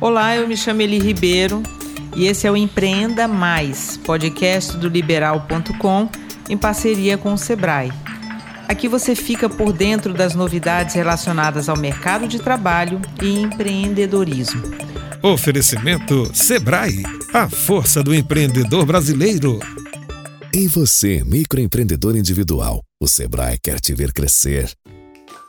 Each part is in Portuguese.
Olá, eu me chamo Eli Ribeiro e esse é o Empreenda Mais, podcast do Liberal.com em parceria com o Sebrae. Aqui você fica por dentro das novidades relacionadas ao mercado de trabalho e empreendedorismo. Oferecimento Sebrae, a força do empreendedor brasileiro. E você, microempreendedor individual, o Sebrae quer te ver crescer.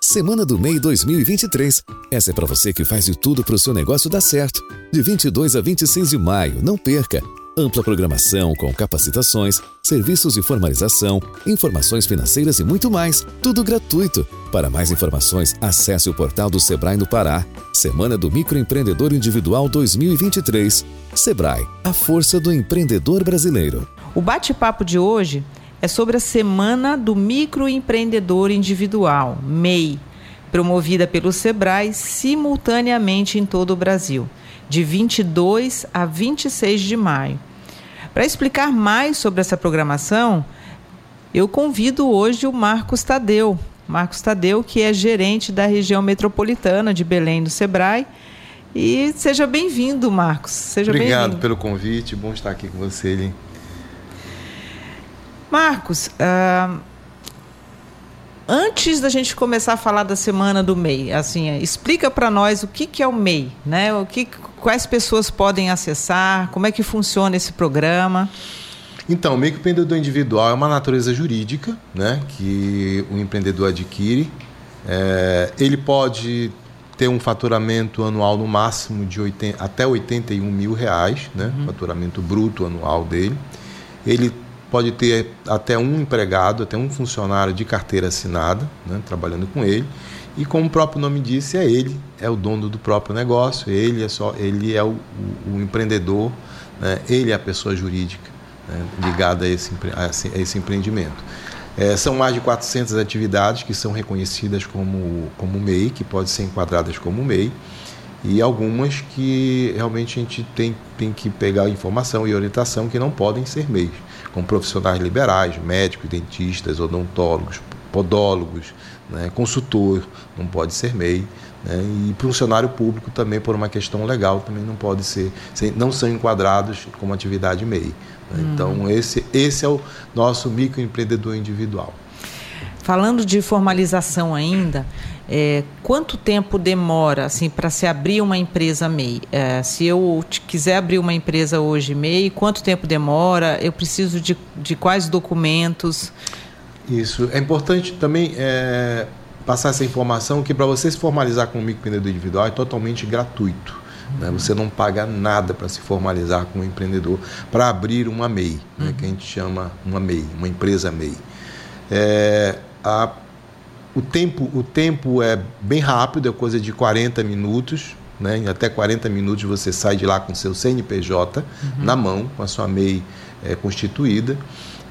Semana do MEI 2023. Essa é para você que faz de tudo para o seu negócio dar certo. De 22 a 26 de maio, não perca. Ampla programação com capacitações, serviços de formalização, informações financeiras e muito mais. Tudo gratuito. Para mais informações, acesse o portal do Sebrae no Pará. Semana do Microempreendedor Individual 2023. Sebrae, a força do empreendedor brasileiro. O bate-papo de hoje é sobre a Semana do Microempreendedor Individual, MEI, promovida pelo Sebrae simultaneamente em todo o Brasil, de 22 a 26 de maio. Para explicar mais sobre essa programação, eu convido hoje o Marcos Tadeu. Marcos Tadeu, que é gerente da região metropolitana de Belém do Sebrae. E seja bem-vindo, Marcos. Seja Obrigado pelo convite, bom estar aqui com você, Eli. Marcos, uh, antes da gente começar a falar da semana do MEI, assim, explica para nós o que, que é o MEI, né? O que, quais pessoas podem acessar, como é que funciona esse programa? Então, o microempreendedor individual é uma natureza jurídica, né, que o empreendedor adquire. É, ele pode ter um faturamento anual no máximo de 80, até 81 mil reais, né, uhum. faturamento bruto anual dele. Ele pode ter até um empregado, até um funcionário de carteira assinada, né, trabalhando com ele. E como o próprio nome disse, é ele, é o dono do próprio negócio, ele é só, ele é o, o, empreendedor, né, ele é a pessoa jurídica né, ligada a esse, a esse, a esse empreendimento. É, são mais de 400 atividades que são reconhecidas como, como MEI, que podem ser enquadradas como MEI, e algumas que realmente a gente tem, tem que pegar informação e orientação que não podem ser MEIs com profissionais liberais, médicos, dentistas, odontólogos, podólogos, né, consultor, não pode ser MEI. Né, e funcionário público também, por uma questão legal, também não pode ser, não são enquadrados como atividade MEI. Né, hum. Então, esse, esse é o nosso microempreendedor individual. Falando de formalização ainda, é, quanto tempo demora assim para se abrir uma empresa MEI? É, se eu quiser abrir uma empresa hoje MEI, quanto tempo demora? Eu preciso de, de quais documentos? Isso é importante também é, passar essa informação que para você se formalizar como microempreendedor individual é totalmente gratuito. Né? Você não paga nada para se formalizar como empreendedor para abrir uma MEI, né? que a gente chama uma MEI, uma empresa MEI. É, a, o, tempo, o tempo é bem rápido, é coisa de 40 minutos. Né? Em até 40 minutos você sai de lá com seu CNPJ uhum. na mão, com a sua MEI é, constituída.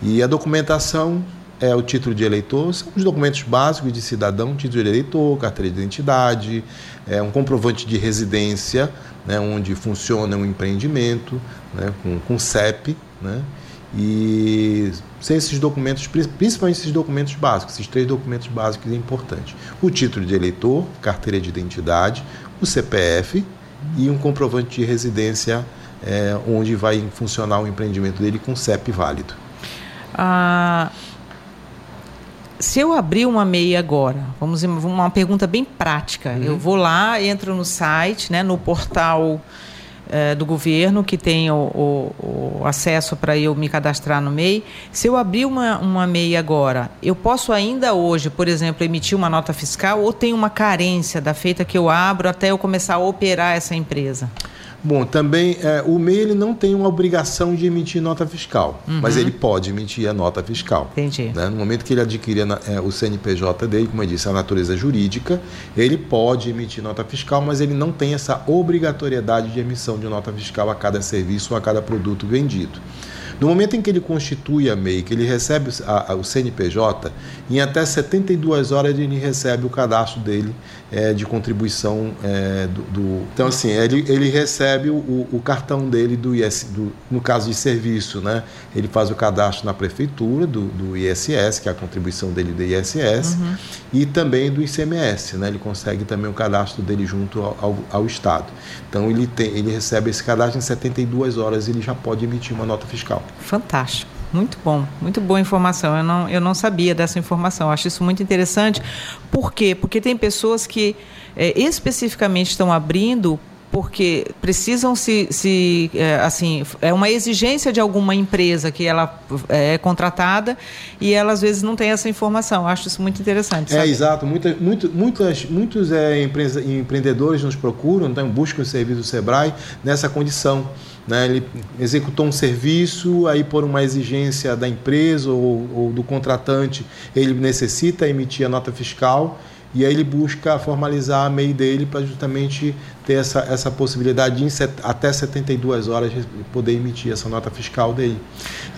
E a documentação é o título de eleitor, são os documentos básicos de cidadão, título de eleitor, carteira de identidade, é, um comprovante de residência, né, onde funciona um empreendimento, né, com, com CEP, né, e sem esses documentos, principalmente esses documentos básicos, esses três documentos básicos é importante. O título de eleitor, carteira de identidade, o CPF e um comprovante de residência é, onde vai funcionar o empreendimento dele com CEP válido. Ah, se eu abrir uma MEI agora, vamos uma pergunta bem prática. Uhum. Eu vou lá, entro no site, né, no portal é, do governo que tem o, o, o acesso para eu me cadastrar no MEI. Se eu abrir uma, uma MEI agora, eu posso ainda hoje, por exemplo, emitir uma nota fiscal ou tem uma carência da feita que eu abro até eu começar a operar essa empresa? Bom, também é, o MEI ele não tem uma obrigação de emitir nota fiscal, uhum. mas ele pode emitir a nota fiscal. Entendi. Né? No momento que ele adquirir é, o CNPJ dele, como eu disse, a natureza jurídica, ele pode emitir nota fiscal, mas ele não tem essa obrigatoriedade de emissão de nota fiscal a cada serviço ou a cada produto vendido. No momento em que ele constitui a MEI, que ele recebe a, a, o CNPJ, em até 72 horas ele recebe o cadastro dele é, de contribuição é, do, do, Então, assim, ele, ele recebe o, o cartão dele do IS, do, no caso de serviço, né? Ele faz o cadastro na prefeitura do, do ISS, que é a contribuição dele do ISS, uhum. e também do ICMS, né? Ele consegue também o cadastro dele junto ao, ao, ao Estado. Então, ele, tem, ele recebe esse cadastro em 72 horas e ele já pode emitir uma nota fiscal. Fantástico. Muito bom, muito boa informação. Eu não, eu não sabia dessa informação. acho isso muito interessante. Por quê? Porque tem pessoas que é, especificamente estão abrindo porque precisam se, se é, assim é uma exigência de alguma empresa que ela é contratada e ela às vezes não tem essa informação. Acho isso muito interessante. É, sabe? É exato. Muita, muito, muitas, muitos é, empresa, empreendedores nos procuram, então buscam o serviço do Sebrae nessa condição. Né? Ele executou um serviço, aí por uma exigência da empresa ou, ou do contratante, ele necessita emitir a nota fiscal e aí ele busca formalizar a MEI dele para justamente ter essa, essa possibilidade de set, até 72 horas poder emitir essa nota fiscal dele.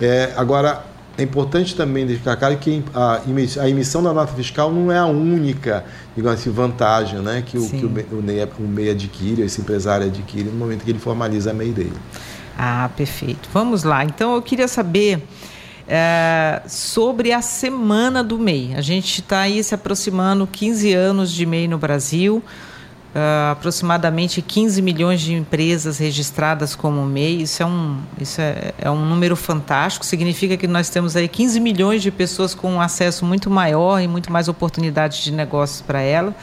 É, agora, é importante também deixar claro que a emissão da nota fiscal não é a única digamos assim, vantagem né, que, o, que o, MEI, o MEI adquire, esse empresário adquire no momento que ele formaliza a MEI dele. Ah, perfeito. Vamos lá. Então, eu queria saber é, sobre a Semana do MEI. A gente está aí se aproximando 15 anos de MEI no Brasil. Uh, aproximadamente 15 milhões de empresas registradas como MEI. Isso, é um, isso é, é, um número fantástico. Significa que nós temos aí 15 milhões de pessoas com um acesso muito maior e muito mais oportunidades de negócios para ela.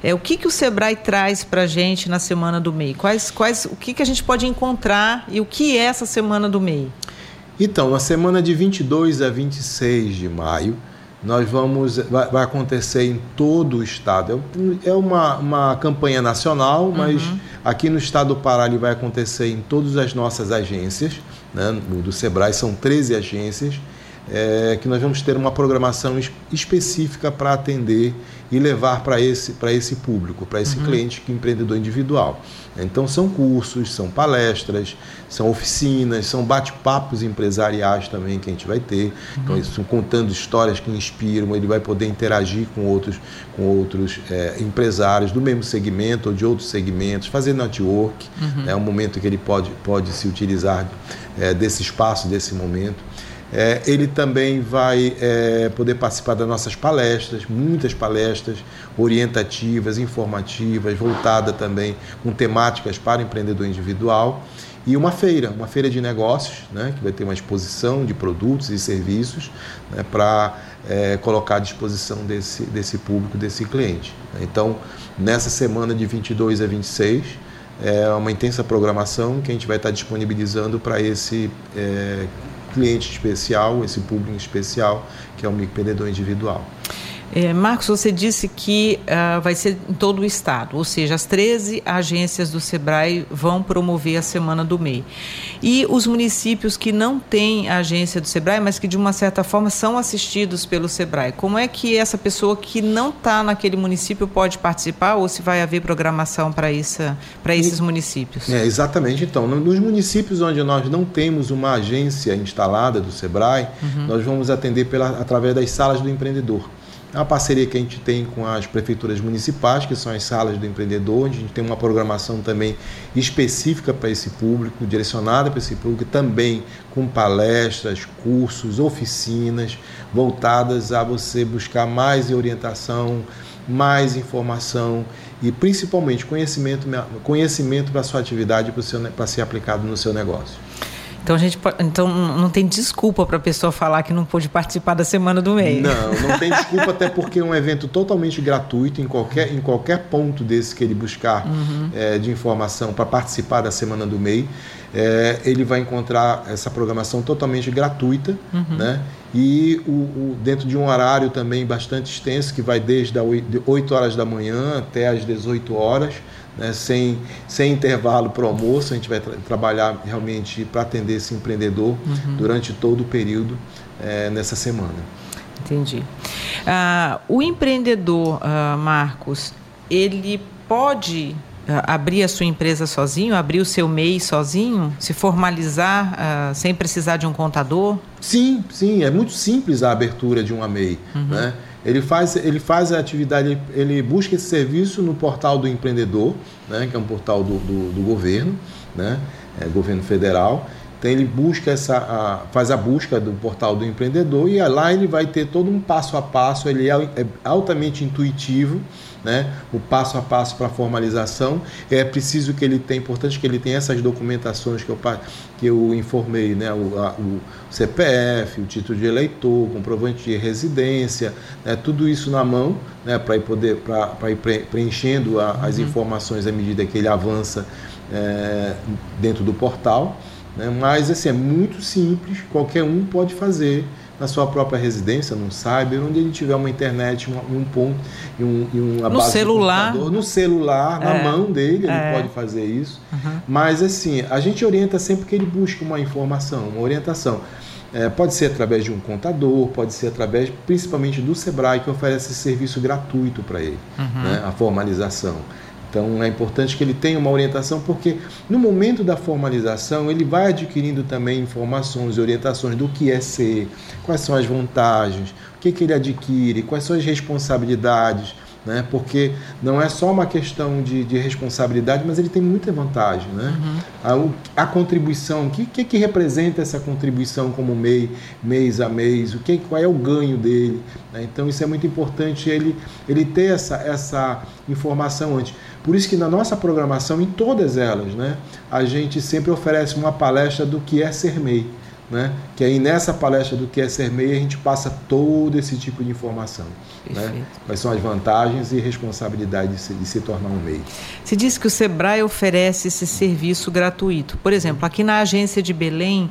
É, o que, que o Sebrae traz para a gente na Semana do MEI? Quais, quais, o que, que a gente pode encontrar e o que é essa Semana do MEI? Então, na semana de 22 a 26 de maio, nós vamos vai, acontecer em todo o estado. É, é uma, uma campanha nacional, mas uhum. aqui no estado do Pará ele vai acontecer em todas as nossas agências. Né? Do Sebrae são 13 agências. É, que nós vamos ter uma programação específica para atender e levar para esse, esse público, para esse uhum. cliente que é empreendedor individual. Então são cursos, são palestras, são oficinas, são bate-papos empresariais também que a gente vai ter. Então, isso, contando histórias que inspiram, ele vai poder interagir com outros, com outros é, empresários do mesmo segmento ou de outros segmentos, fazer network. Uhum. É um momento que ele pode, pode se utilizar é, desse espaço, desse momento. É, ele também vai é, poder participar das nossas palestras, muitas palestras orientativas, informativas, voltada também com temáticas para o empreendedor individual. E uma feira, uma feira de negócios, né, que vai ter uma exposição de produtos e serviços né, para é, colocar à disposição desse, desse público, desse cliente. Então, nessa semana de 22 a 26, é uma intensa programação que a gente vai estar disponibilizando para esse é, cliente especial, esse público especial, que é o microempreendedor individual. É, Marcos, você disse que uh, vai ser em todo o estado, ou seja, as 13 agências do SEBRAE vão promover a Semana do MEI. E os municípios que não têm a agência do SEBRAE, mas que de uma certa forma são assistidos pelo SEBRAE, como é que essa pessoa que não está naquele município pode participar ou se vai haver programação para esses municípios? É, exatamente. Então, nos municípios onde nós não temos uma agência instalada do SEBRAE, uhum. nós vamos atender pela, através das salas do empreendedor. É uma parceria que a gente tem com as prefeituras municipais, que são as salas do empreendedor, onde a gente tem uma programação também específica para esse público, direcionada para esse público, também com palestras, cursos, oficinas voltadas a você buscar mais orientação, mais informação e principalmente conhecimento, conhecimento para sua atividade para ser aplicado no seu negócio. Então a gente então não tem desculpa para a pessoa falar que não pôde participar da semana do mês. Não, não tem desculpa até porque é um evento totalmente gratuito em qualquer em qualquer ponto desse que ele buscar uhum. é, de informação para participar da semana do MEI, é, ele vai encontrar essa programação totalmente gratuita, uhum. né? E o, o, dentro de um horário também bastante extenso que vai desde as 8 horas da manhã até as 18 horas né, sem, sem intervalo para o almoço. A gente vai tra trabalhar realmente para atender esse empreendedor uhum. durante todo o período é, nessa semana. Entendi. Uh, o empreendedor, uh, Marcos, ele pode uh, abrir a sua empresa sozinho, abrir o seu MEI sozinho, se formalizar sem precisar de um contador? Sim, sim. É muito simples a abertura de uma MEI. Uhum. Né? Ele faz, ele faz a atividade, ele busca esse serviço no portal do empreendedor, né, que é um portal do, do, do governo, né, é, governo federal. Então ele busca essa, a, faz a busca do portal do empreendedor e lá ele vai ter todo um passo a passo, ele é, é altamente intuitivo né? o passo a passo para a formalização. É preciso que ele tenha, importante que ele tenha essas documentações que eu, que eu informei, né? o, a, o CPF, o título de eleitor, comprovante de residência, né? tudo isso na mão né? para ir, poder, ir preenchendo a, as uhum. informações à medida que ele avança é, dentro do portal. Né? Mas assim, é muito simples, qualquer um pode fazer na sua própria residência, num cyber, onde ele tiver uma internet, um, um ponto e um, e no celular. no celular, é. na mão dele, ele é. pode fazer isso. Uhum. Mas assim, a gente orienta sempre que ele busque uma informação, uma orientação. É, pode ser através de um contador, pode ser através principalmente do Sebrae, que oferece esse serviço gratuito para ele, uhum. né, a formalização. Então é importante que ele tenha uma orientação, porque no momento da formalização ele vai adquirindo também informações e orientações do que é ser, quais são as vantagens, o que, que ele adquire, quais são as responsabilidades, né? porque não é só uma questão de, de responsabilidade, mas ele tem muita vantagem. Né? Uhum. A, a, contribuição, o que, que, que, representa essa contribuição como MEI, mês a mês, o que, qual é o ganho dele. Né? Então isso é muito importante ele, ele ter essa, essa informação antes. Por isso que na nossa programação, em todas elas, né, a gente sempre oferece uma palestra do que é ser MEI. Né? Que aí nessa palestra do que é ser MEI a gente passa todo esse tipo de informação. Né? Quais são as vantagens e responsabilidades de se, de se tornar um MEI. Se diz que o Sebrae oferece esse serviço gratuito. Por exemplo, aqui na agência de Belém,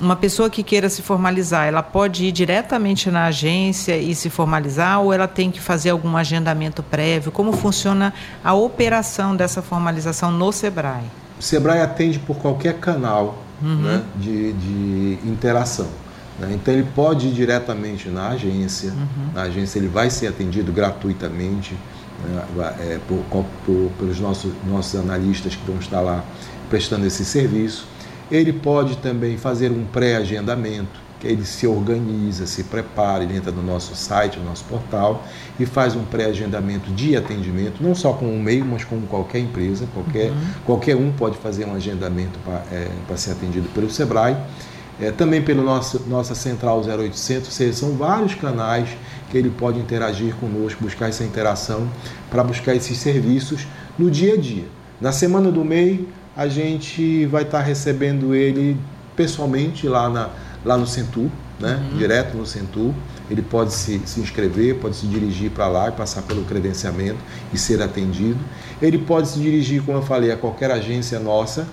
uma pessoa que queira se formalizar, ela pode ir diretamente na agência e se formalizar ou ela tem que fazer algum agendamento prévio? Como funciona a operação dessa formalização no Sebrae? O Sebrae atende por qualquer canal uhum. né, de, de interação. Né? Então ele pode ir diretamente na agência, uhum. na agência ele vai ser atendido gratuitamente né, é, por, por, pelos nossos, nossos analistas que vão estar lá prestando esse serviço. Ele pode também fazer um pré-agendamento, que ele se organiza, se prepara, ele entra no nosso site, no nosso portal e faz um pré-agendamento de atendimento, não só com o meio, mas com qualquer empresa, qualquer, uhum. qualquer um pode fazer um agendamento para é, ser atendido pelo Sebrae. É, também pelo nosso, nossa central 0800, são vários canais que ele pode interagir conosco, buscar essa interação para buscar esses serviços no dia a dia. Na semana do MEI, a gente vai estar tá recebendo ele pessoalmente lá, na, lá no Centur, né? Uhum. direto no Centur. Ele pode se, se inscrever, pode se dirigir para lá e passar pelo credenciamento e ser atendido. Ele pode se dirigir, como eu falei, a qualquer agência nossa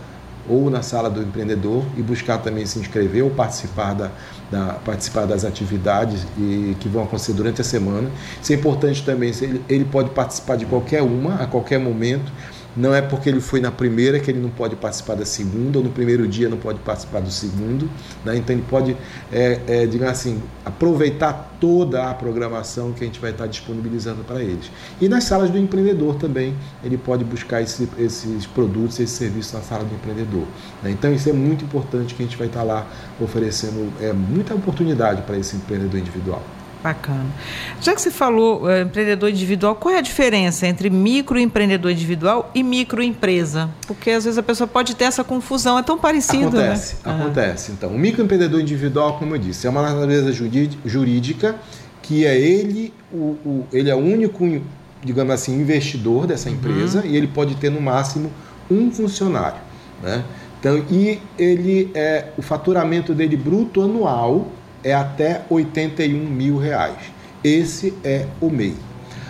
ou na sala do empreendedor e buscar também se inscrever ou participar, da, da, participar das atividades e, que vão acontecer durante a semana. Isso é importante também, ele, ele pode participar de qualquer uma, a qualquer momento. Não é porque ele foi na primeira que ele não pode participar da segunda, ou no primeiro dia não pode participar do segundo. Né? Então ele pode, é, é, digamos assim, aproveitar toda a programação que a gente vai estar disponibilizando para eles. E nas salas do empreendedor também, ele pode buscar esse, esses produtos, esses serviços na sala do empreendedor. Né? Então isso é muito importante que a gente vai estar lá oferecendo é, muita oportunidade para esse empreendedor individual. Bacana. Já que você falou é, empreendedor individual, qual é a diferença entre microempreendedor individual e microempresa? Porque às vezes a pessoa pode ter essa confusão, é tão parecido, né? acontece, né? Acontece. Então, o microempreendedor individual, como eu disse, é uma natureza jurídica que é ele, o, o ele é o único, digamos assim, investidor dessa uhum. empresa uhum. e ele pode ter no máximo um funcionário, né? Então, e ele é o faturamento dele bruto anual é até 81 mil reais. Esse é o MEI.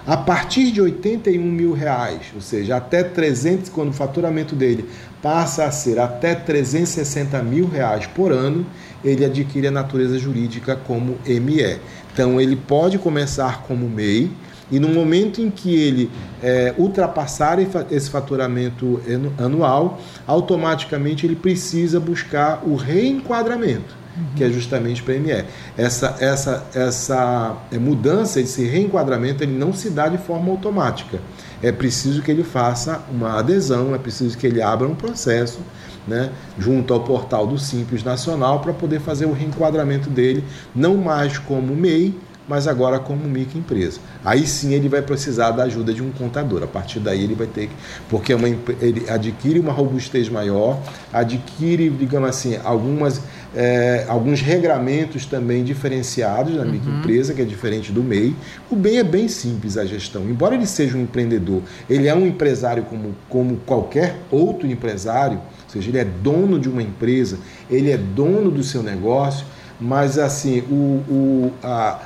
A partir de 81 mil reais, ou seja, até 300, quando o faturamento dele passa a ser até 360 mil reais por ano, ele adquire a natureza jurídica como ME. Então ele pode começar como MEI e no momento em que ele é, ultrapassar esse faturamento anual, automaticamente ele precisa buscar o reenquadramento que é justamente o PME. Essa, essa, essa é, mudança, esse reenquadramento, ele não se dá de forma automática. É preciso que ele faça uma adesão, é preciso que ele abra um processo né, junto ao portal do Simples Nacional para poder fazer o reenquadramento dele, não mais como MEI, mas agora como microempresa. Aí sim ele vai precisar da ajuda de um contador. A partir daí ele vai ter que. Porque é uma, ele adquire uma robustez maior, adquire, digamos assim, algumas, é, alguns regramentos também diferenciados na uhum. microempresa, que é diferente do MEI. O bem é bem simples a gestão. Embora ele seja um empreendedor, ele é um empresário como, como qualquer outro empresário, ou seja, ele é dono de uma empresa, ele é dono do seu negócio, mas assim, o, o, a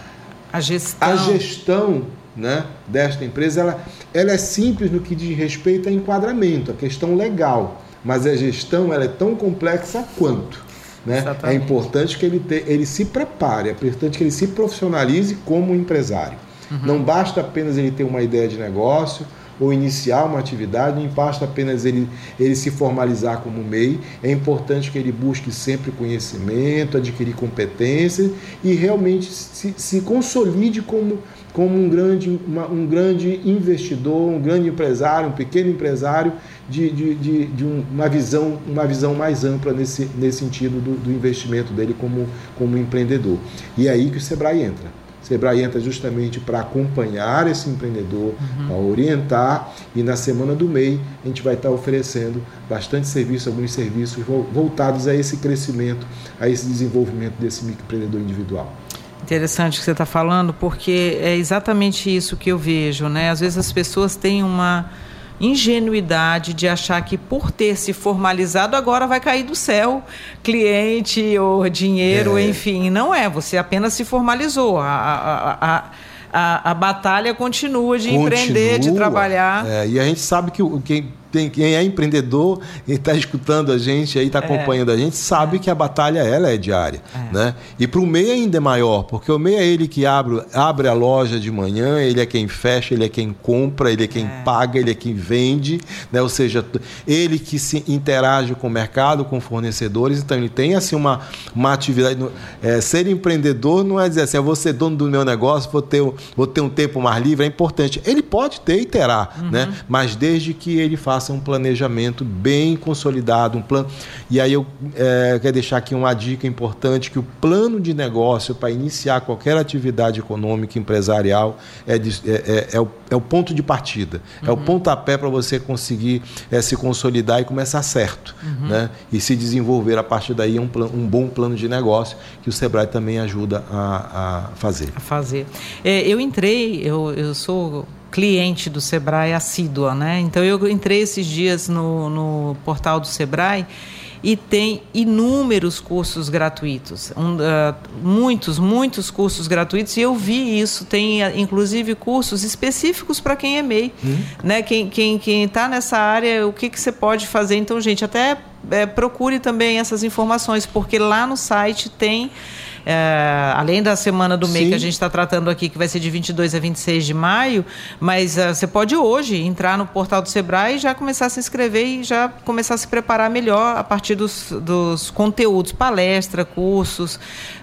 a gestão, a gestão né, desta empresa ela, ela é simples no que diz respeito a enquadramento, a questão legal, mas a gestão ela é tão complexa quanto. Né? É importante que ele, te, ele se prepare, é importante que ele se profissionalize como empresário. Uhum. Não basta apenas ele ter uma ideia de negócio, ou iniciar uma atividade, não basta apenas ele, ele se formalizar como MEI, é importante que ele busque sempre conhecimento, adquirir competências e realmente se, se consolide como, como um, grande, uma, um grande investidor, um grande empresário, um pequeno empresário de, de, de, de uma, visão, uma visão mais ampla nesse, nesse sentido do, do investimento dele como, como empreendedor. E é aí que o Sebrae entra. Sebrae entra justamente para acompanhar esse empreendedor, uhum. para orientar e na semana do MEI a gente vai estar oferecendo bastante serviço, alguns serviços voltados a esse crescimento, a esse desenvolvimento desse microempreendedor individual. Interessante o que você está falando, porque é exatamente isso que eu vejo, né? Às vezes as pessoas têm uma ingenuidade de achar que por ter se formalizado agora vai cair do céu cliente ou dinheiro, é. enfim. Não é, você apenas se formalizou. A, a, a, a, a batalha continua de continua, empreender, de trabalhar. É, e a gente sabe que quem tem, quem é empreendedor e está escutando a gente aí, está é. acompanhando é. a gente, sabe é. que a batalha ela é diária. É. Né? E para o MEI ainda é maior, porque o MEI é ele que abre, abre a loja de manhã, ele é quem fecha, ele é quem compra, ele é quem é. paga, ele é quem vende, né? ou seja, ele que se interage com o mercado, com fornecedores, então ele tem assim uma, uma atividade. É, ser empreendedor não é dizer assim, eu vou ser dono do meu negócio, vou ter, vou ter um tempo mais livre, é importante. Ele pode ter e terá, uhum. né? mas desde que ele faça faça um planejamento bem consolidado, um plano. E aí eu é, quero deixar aqui uma dica importante que o plano de negócio para iniciar qualquer atividade econômica empresarial é, de, é, é, é, o, é o ponto de partida, uhum. é o uhum. pontapé para você conseguir é, se consolidar e começar certo, uhum. né? E se desenvolver a partir daí um, plan, um bom plano de negócio que o Sebrae também ajuda a, a fazer. A fazer. É, eu entrei, eu, eu sou cliente do Sebrae assídua, né? Então eu entrei esses dias no, no portal do Sebrae e tem inúmeros cursos gratuitos, um, uh, muitos, muitos cursos gratuitos e eu vi isso, tem inclusive cursos específicos para quem é MEI, hum. né? Quem quem quem está nessa área, o que que você pode fazer? Então, gente, até é, procure também essas informações porque lá no site tem é, além da semana do MEI que a gente está tratando aqui, que vai ser de 22 a 26 de maio, mas uh, você pode hoje entrar no portal do Sebrae e já começar a se inscrever e já começar a se preparar melhor a partir dos, dos conteúdos, palestra, cursos,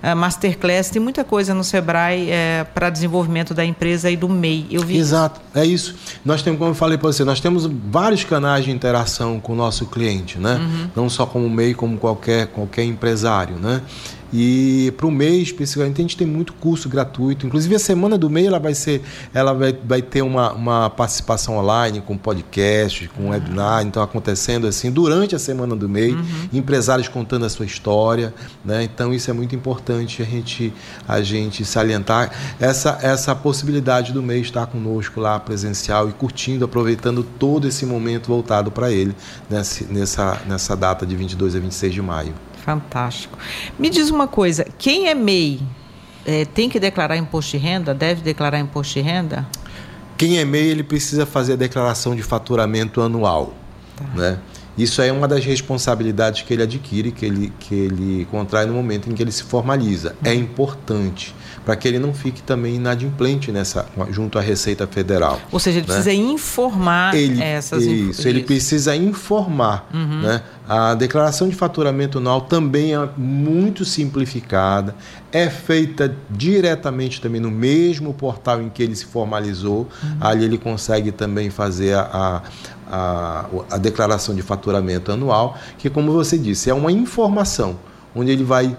uh, masterclass, tem muita coisa no Sebrae é, para desenvolvimento da empresa e do MEI. Eu vi Exato, isso. é isso. Nós temos, como eu falei para você, nós temos vários canais de interação com o nosso cliente, né? Uhum. Não só como MEI, como qualquer, qualquer empresário, né? E para o MEI, especificamente, a gente tem muito curso gratuito. Inclusive, a semana do MEI ela vai, ser, ela vai, vai ter uma, uma participação online com podcast, com uhum. webinar. Então, acontecendo assim durante a semana do MEI, uhum. empresários contando a sua história. Né? Então, isso é muito importante a gente, a gente salientar essa, essa possibilidade do MEI estar conosco lá presencial e curtindo, aproveitando todo esse momento voltado para ele nessa, nessa, nessa data de 22 a 26 de maio. Fantástico. Me diz uma coisa, quem é MEI é, tem que declarar imposto de renda? Deve declarar imposto de renda? Quem é MEI, ele precisa fazer a declaração de faturamento anual. Tá. Né? Isso é uma das responsabilidades que ele adquire, que ele, que ele contrai no momento em que ele se formaliza. É uhum. É importante para que ele não fique também inadimplente nessa, junto à Receita Federal. Ou seja, ele né? precisa informar ele, essas Isso, isso, ele precisa informar. Uhum. Né? A declaração de faturamento anual também é muito simplificada, é feita diretamente também no mesmo portal em que ele se formalizou. Uhum. Ali ele consegue também fazer a, a, a declaração de faturamento anual, que, como você disse, é uma informação onde ele vai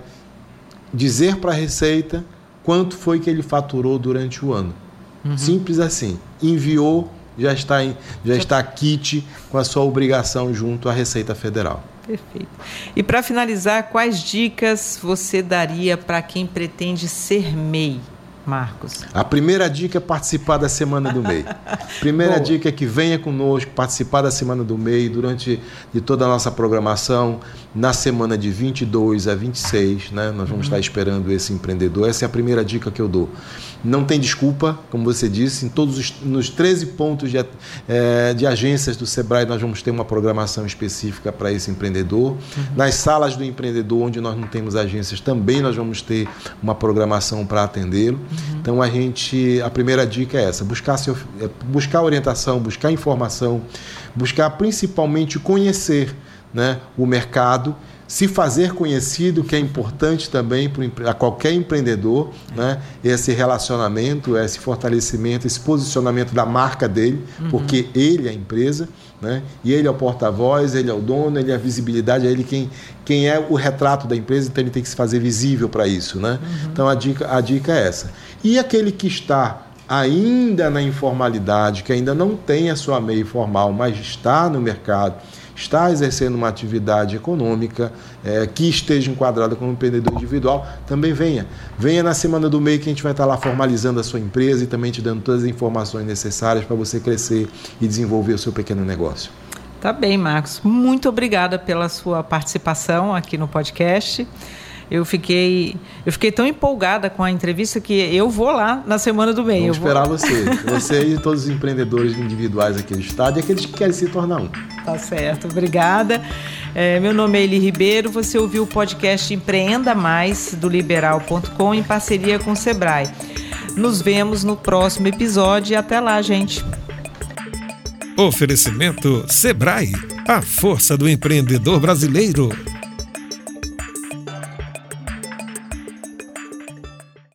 dizer para a Receita quanto foi que ele faturou durante o ano. Uhum. Simples assim. Enviou, já está, em, já está kit com a sua obrigação junto à Receita Federal. Perfeito. E para finalizar, quais dicas você daria para quem pretende ser MEI? Marcos? A primeira dica é participar da Semana do MEI. Primeira dica é que venha conosco participar da Semana do MEI durante de toda a nossa programação, na semana de 22 a 26, né? Nós vamos uhum. estar esperando esse empreendedor. Essa é a primeira dica que eu dou. Não tem desculpa, como você disse, em todos os nos 13 pontos de, é, de agências do Sebrae nós vamos ter uma programação específica para esse empreendedor. Uhum. Nas salas do empreendedor, onde nós não temos agências, também nós vamos ter uma programação para atendê-lo. Uhum. Então a gente, a primeira dica é essa: buscar, seu, é, buscar orientação, buscar informação, buscar principalmente conhecer né, o mercado se fazer conhecido, que é importante também para qualquer empreendedor, né? esse relacionamento, esse fortalecimento, esse posicionamento da marca dele, uhum. porque ele é a empresa, né? e ele é o porta-voz, ele é o dono, ele é a visibilidade, é ele quem, quem é o retrato da empresa, então ele tem que se fazer visível para isso. Né? Uhum. Então a dica, a dica é essa. E aquele que está ainda na informalidade, que ainda não tem a sua MEI formal, mas está no mercado, está exercendo uma atividade econômica é, que esteja enquadrada como empreendedor individual, também venha. Venha na semana do MEI que a gente vai estar lá formalizando a sua empresa e também te dando todas as informações necessárias para você crescer e desenvolver o seu pequeno negócio. Tá bem, Marcos. Muito obrigada pela sua participação aqui no podcast. Eu fiquei, eu fiquei tão empolgada com a entrevista que eu vou lá na semana do bem. Vamos eu esperar vou... você. Você e todos os empreendedores individuais aqui do estado e aqueles que querem se tornar um. Tá certo, obrigada. É, meu nome é Eli Ribeiro. Você ouviu o podcast Empreenda Mais do Liberal.com em parceria com o Sebrae. Nos vemos no próximo episódio e até lá, gente. Oferecimento Sebrae, a força do empreendedor brasileiro.